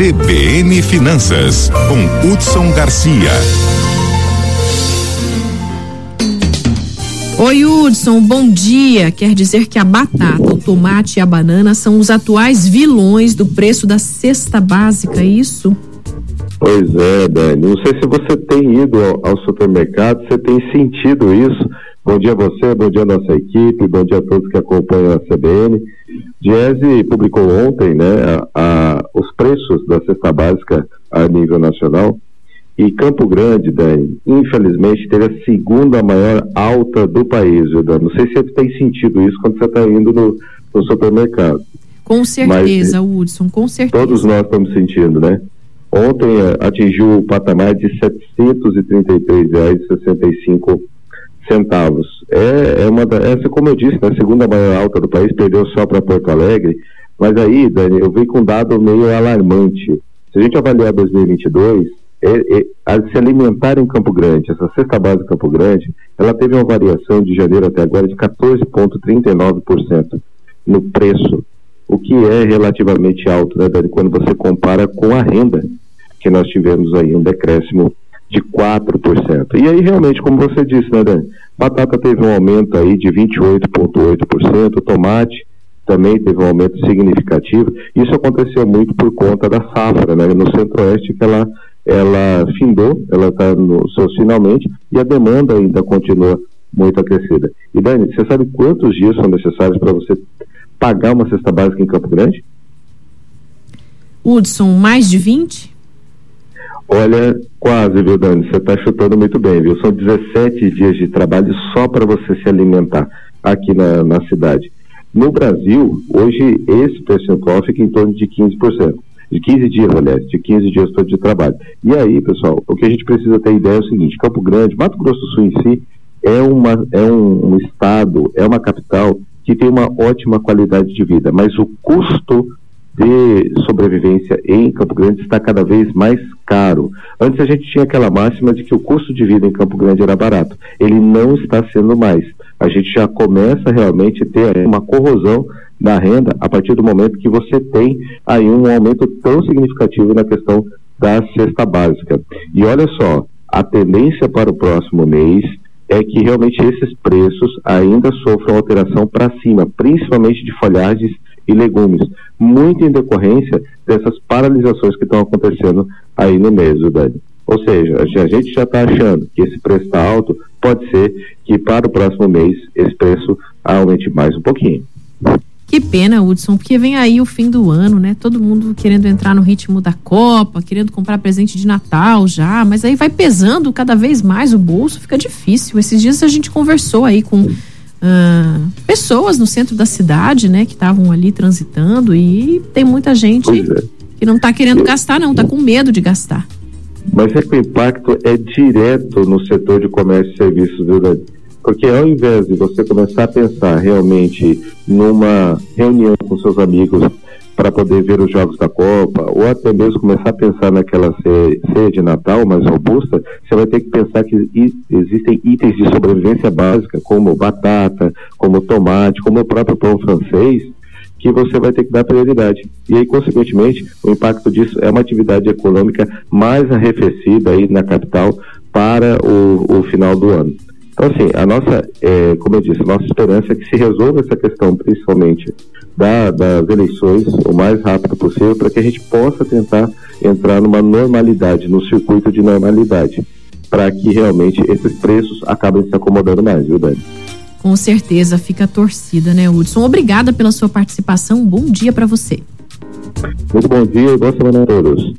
CBN Finanças, com Hudson Garcia. Oi, Hudson, bom dia. Quer dizer que a batata, o tomate e a banana são os atuais vilões do preço da cesta básica, é isso? Pois é, Dani. Não sei se você tem ido ao, ao supermercado, você tem sentido isso. Bom dia a você, bom dia a nossa equipe, bom dia a todos que acompanham a CBN. Diese publicou ontem né, a, a, os preços da cesta básica a nível nacional e Campo Grande, Dani, infelizmente, teve a segunda maior alta do país, viu, Dani? Não sei se você tem sentido isso quando você está indo no, no, supermercado. Com certeza, Mas, Hudson, com certeza. Todos nós estamos sentindo, né? Ontem uh, atingiu o patamar de R$ 733,65 centavos. É, é uma essa, como eu disse, né, a segunda maior alta do país, perdeu só para Porto Alegre. Mas aí, Dani, eu vi com um dado meio alarmante. Se a gente avaliar 2022, é, é, a se alimentar em Campo Grande, essa cesta base Campo Grande, ela teve uma variação de janeiro até agora de 14,39% no preço, o que é relativamente alto, né, Dani, quando você compara com a renda, que nós tivemos aí um decréscimo de 4%. E aí, realmente, como você disse, né, Dani, batata teve um aumento aí de 28,8%, tomate também teve um aumento significativo. Isso aconteceu muito por conta da safra, né, no centro-oeste, que ela ela findou, ela está nos seus finalmente e a demanda ainda continua muito aquecida. E Dani, você sabe quantos dias são necessários para você pagar uma cesta básica em Campo Grande? Hudson, mais de 20? Olha, quase, viu, Dani? Você está chutando muito bem, viu? São 17 dias de trabalho só para você se alimentar aqui na, na cidade. No Brasil, hoje, esse percentual fica em torno de 15% de 15 dias, aliás, de 15 dias todo de trabalho. E aí, pessoal, o que a gente precisa ter ideia é o seguinte: Campo Grande, Mato Grosso do Sul em si, é, uma, é um, um estado, é uma capital que tem uma ótima qualidade de vida, mas o custo de sobrevivência em Campo Grande está cada vez mais caro. Antes a gente tinha aquela máxima de que o custo de vida em Campo Grande era barato. Ele não está sendo mais. A gente já começa realmente a ter uma corrosão da renda a partir do momento que você tem aí um aumento tão significativo na questão da cesta básica. E olha só, a tendência para o próximo mês é que realmente esses preços ainda sofram alteração para cima, principalmente de folhagens e legumes, muito em decorrência dessas paralisações que estão acontecendo aí no mês, Dani. Ou seja, a gente já está achando que esse preço está alto, pode ser que para o próximo mês esse preço aumente mais um pouquinho. Que pena, Hudson, porque vem aí o fim do ano, né? Todo mundo querendo entrar no ritmo da Copa, querendo comprar presente de Natal já, mas aí vai pesando cada vez mais o bolso, fica difícil. Esses dias a gente conversou aí com uh, pessoas no centro da cidade, né, que estavam ali transitando e tem muita gente é. que não está querendo gastar, não, está com medo de gastar. Mas é que o impacto é direto no setor de comércio e serviços, Dani? Porque ao invés de você começar a pensar realmente numa reunião com seus amigos para poder ver os jogos da Copa, ou até mesmo começar a pensar naquela ceia de Natal mais robusta, você vai ter que pensar que existem itens de sobrevivência básica, como batata, como tomate, como o próprio pão francês, que você vai ter que dar prioridade. E aí, consequentemente, o impacto disso é uma atividade econômica mais arrefecida aí na capital para o, o final do ano. Então, assim, a nossa, é, como eu disse, a nossa esperança é que se resolva essa questão, principalmente da, das eleições, o mais rápido possível, para que a gente possa tentar entrar numa normalidade, no circuito de normalidade, para que realmente esses preços acabem se acomodando mais, viu, Dani? Com certeza, fica a torcida, né, Hudson? Obrigada pela sua participação, bom dia para você. Muito bom dia e boa semana a todos.